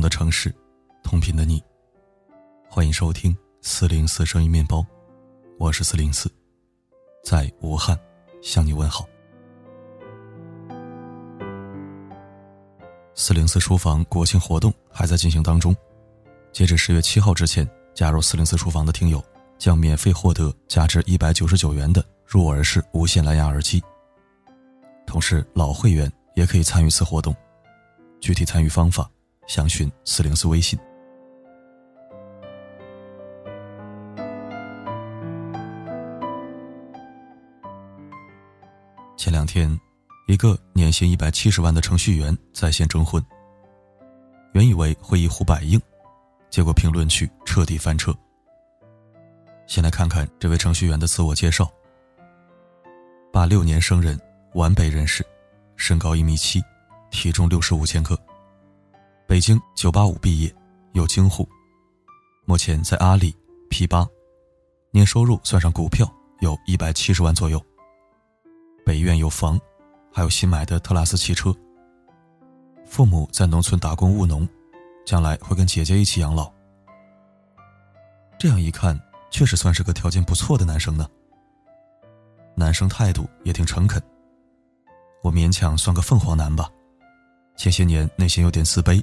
的城市，同频的你，欢迎收听四零四声音面包，我是四零四，在武汉向你问好。四零四书房国庆活动还在进行当中，截至十月七号之前，加入四零四书房的听友将免费获得价值一百九十九元的入耳式无线蓝牙耳机。同时，老会员也可以参与此活动，具体参与方法详询四零四微信。前两天。一个年薪一百七十万的程序员在线征婚，原以为会一呼百应，结果评论区彻底翻车。先来看看这位程序员的自我介绍：八六年生人，皖北人士，身高一米七，体重六十五千克，北京九八五毕业，有京沪，目前在阿里 P 八，年收入算上股票有一百七十万左右，北院有房。还有新买的特拉斯汽车。父母在农村打工务农，将来会跟姐姐一起养老。这样一看，确实算是个条件不错的男生呢。男生态度也挺诚恳。我勉强算个凤凰男吧。前些年内心有点自卑，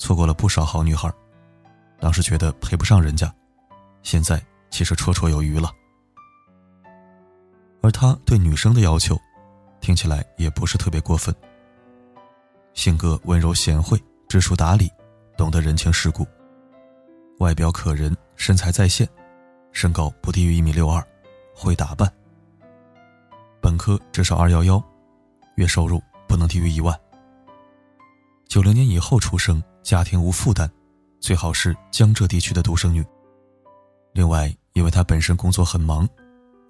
错过了不少好女孩，当时觉得配不上人家，现在其实绰绰有余了。而他对女生的要求。听起来也不是特别过分。性格温柔贤惠，知书达理，懂得人情世故，外表可人，身材在线，身高不低于一米六二，会打扮。本科至少二幺幺，月收入不能低于一万。九零年以后出生，家庭无负担，最好是江浙地区的独生女。另外，因为她本身工作很忙，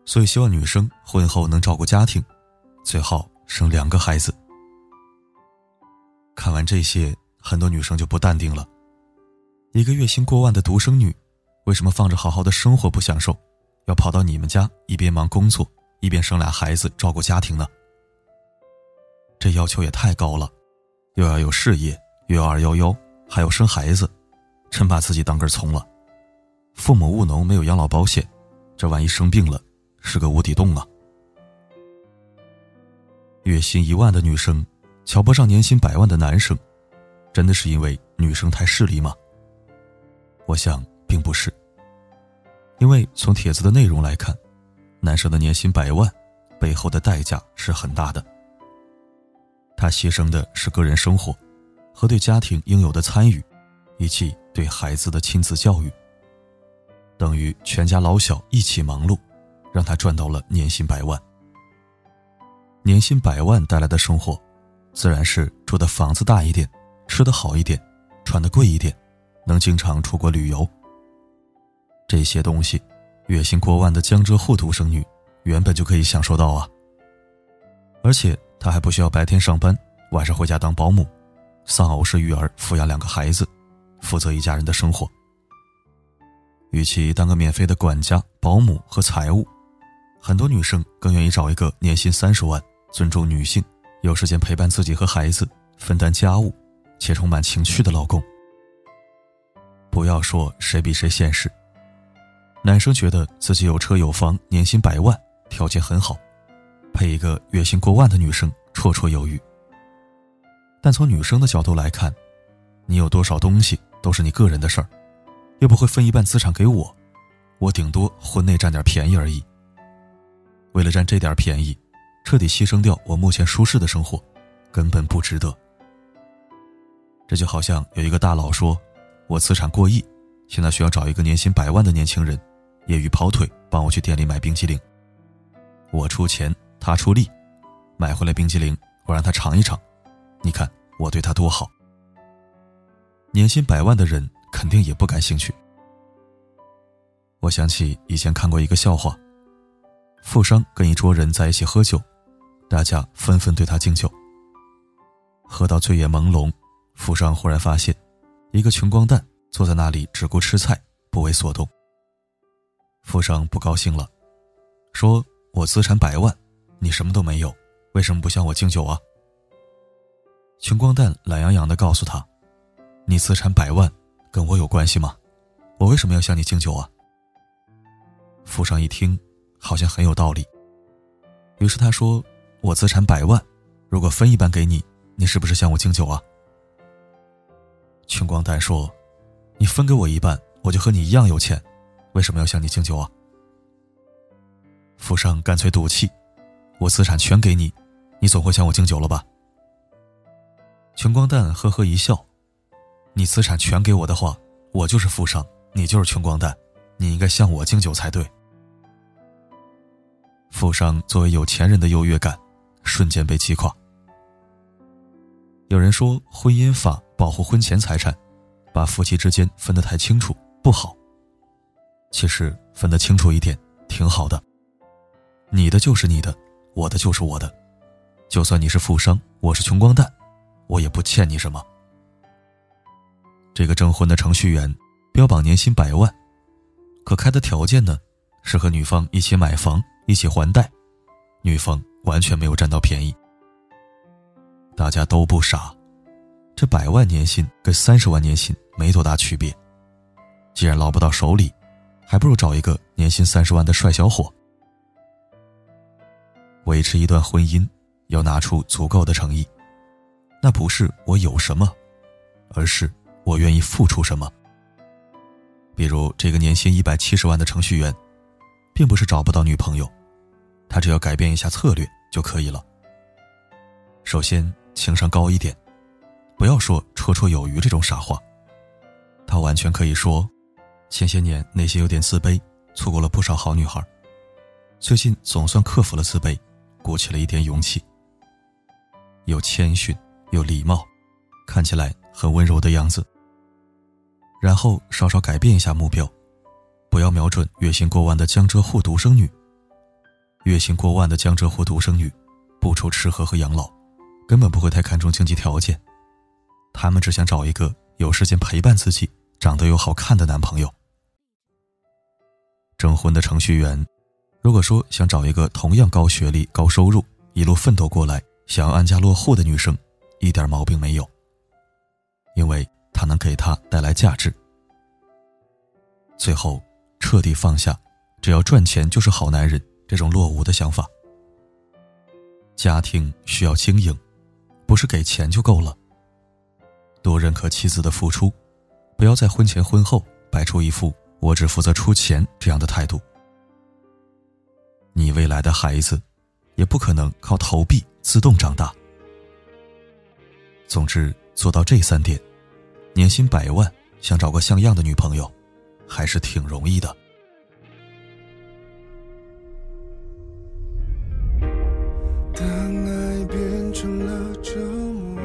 所以希望女生婚后能照顾家庭。最好生两个孩子。看完这些，很多女生就不淡定了。一个月薪过万的独生女，为什么放着好好的生活不享受，要跑到你们家一边忙工作，一边生俩孩子照顾家庭呢？这要求也太高了，又要有事业，又二幺幺，还要生孩子，真把自己当根葱了。父母务农没有养老保险，这万一生病了，是个无底洞啊！月薪一万的女生，瞧不上年薪百万的男生，真的是因为女生太势利吗？我想并不是。因为从帖子的内容来看，男生的年薪百万背后的代价是很大的。他牺牲的是个人生活和对家庭应有的参与，以及对孩子的亲子教育，等于全家老小一起忙碌，让他赚到了年薪百万。年薪百万带来的生活，自然是住的房子大一点，吃的好一点，穿的贵一点，能经常出国旅游。这些东西，月薪过万的江浙沪独生女原本就可以享受到啊。而且她还不需要白天上班，晚上回家当保姆，丧偶式育儿，抚养两个孩子，负责一家人的生活。与其当个免费的管家、保姆和财务，很多女生更愿意找一个年薪三十万。尊重女性，有时间陪伴自己和孩子，分担家务，且充满情趣的老公。不要说谁比谁现实。男生觉得自己有车有房，年薪百万，条件很好，配一个月薪过万的女生绰绰有余。但从女生的角度来看，你有多少东西都是你个人的事儿，又不会分一半资产给我，我顶多婚内占点便宜而已。为了占这点便宜。彻底牺牲掉我目前舒适的生活，根本不值得。这就好像有一个大佬说：“我资产过亿，现在需要找一个年薪百万的年轻人，业余跑腿帮我去店里买冰激凌。我出钱，他出力，买回来冰激凌，我让他尝一尝，你看我对他多好。”年薪百万的人肯定也不感兴趣。我想起以前看过一个笑话，富商跟一桌人在一起喝酒。大家纷纷对他敬酒。喝到醉眼朦胧，富商忽然发现，一个穷光蛋坐在那里只顾吃菜，不为所动。富商不高兴了，说：“我资产百万，你什么都没有，为什么不向我敬酒啊？”穷光蛋懒洋洋地告诉他：“你资产百万，跟我有关系吗？我为什么要向你敬酒啊？”富商一听，好像很有道理。于是他说：“我资产百万，如果分一半给你，你是不是向我敬酒啊？”穷光蛋说：“你分给我一半，我就和你一样有钱，为什么要向你敬酒啊？”富商干脆赌气：“我资产全给你，你总会向我敬酒了吧？”穷光蛋呵呵一笑：“你资产全给我的话，我就是富商，你就是穷光蛋，你应该向我敬酒才对。”富商作为有钱人的优越感瞬间被击垮。有人说，婚姻法保护婚前财产，把夫妻之间分得太清楚不好。其实分得清楚一点挺好的。你的就是你的，我的就是我的。就算你是富商，我是穷光蛋，我也不欠你什么。这个征婚的程序员标榜年薪百万，可开的条件呢，是和女方一起买房。一起还贷，女方完全没有占到便宜。大家都不傻，这百万年薪跟三十万年薪没多大区别。既然捞不到手里，还不如找一个年薪三十万的帅小伙。维持一段婚姻，要拿出足够的诚意，那不是我有什么，而是我愿意付出什么。比如这个年薪一百七十万的程序员，并不是找不到女朋友。他只要改变一下策略就可以了。首先，情商高一点，不要说绰绰有余这种傻话。他完全可以说，前些年内心有点自卑，错过了不少好女孩，最近总算克服了自卑，鼓起了一点勇气。有谦逊，有礼貌，看起来很温柔的样子。然后稍稍改变一下目标，不要瞄准月薪过万的江浙沪独生女。月薪过万的江浙沪独生女，不愁吃喝和养老，根本不会太看重经济条件。他们只想找一个有时间陪伴自己、长得又好看的男朋友。征婚的程序员，如果说想找一个同样高学历、高收入、一路奋斗过来、想要安家落户的女生，一点毛病没有，因为他能给他带来价值。最后，彻底放下，只要赚钱就是好男人。这种落伍的想法。家庭需要经营，不是给钱就够了。多认可妻子的付出，不要在婚前婚后摆出一副我只负责出钱这样的态度。你未来的孩子，也不可能靠投币自动长大。总之，做到这三点，年薪百万，想找个像样的女朋友，还是挺容易的。当爱变成了折磨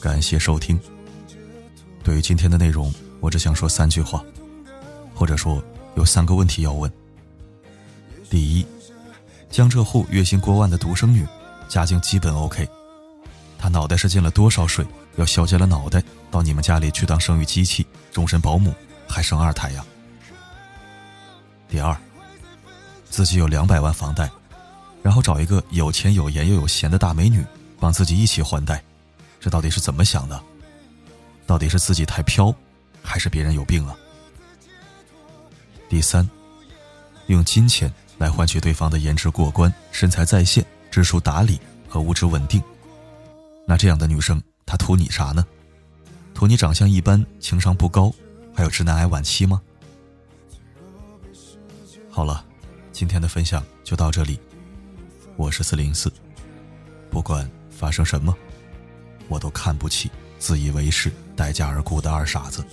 感谢收听。对于今天的内容，我只想说三句话，或者说有三个问题要问。第一，江浙沪月薪过万的独生女，家境基本 OK，她脑袋是进了多少水，要削尖了脑袋到你们家里去当生育机器、终身保姆，还生二胎呀？第二，自己有两百万房贷，然后找一个有钱有颜又有闲的大美女，帮自己一起还贷。这到底是怎么想的？到底是自己太飘，还是别人有病啊？第三，用金钱来换取对方的颜值过关、身材在线、知书达理和物质稳定，那这样的女生她图你啥呢？图你长相一般、情商不高，还有直男癌晚期吗？好了，今天的分享就到这里。我是四零四，不管发生什么。我都看不起自以为是、待价而沽的二傻子。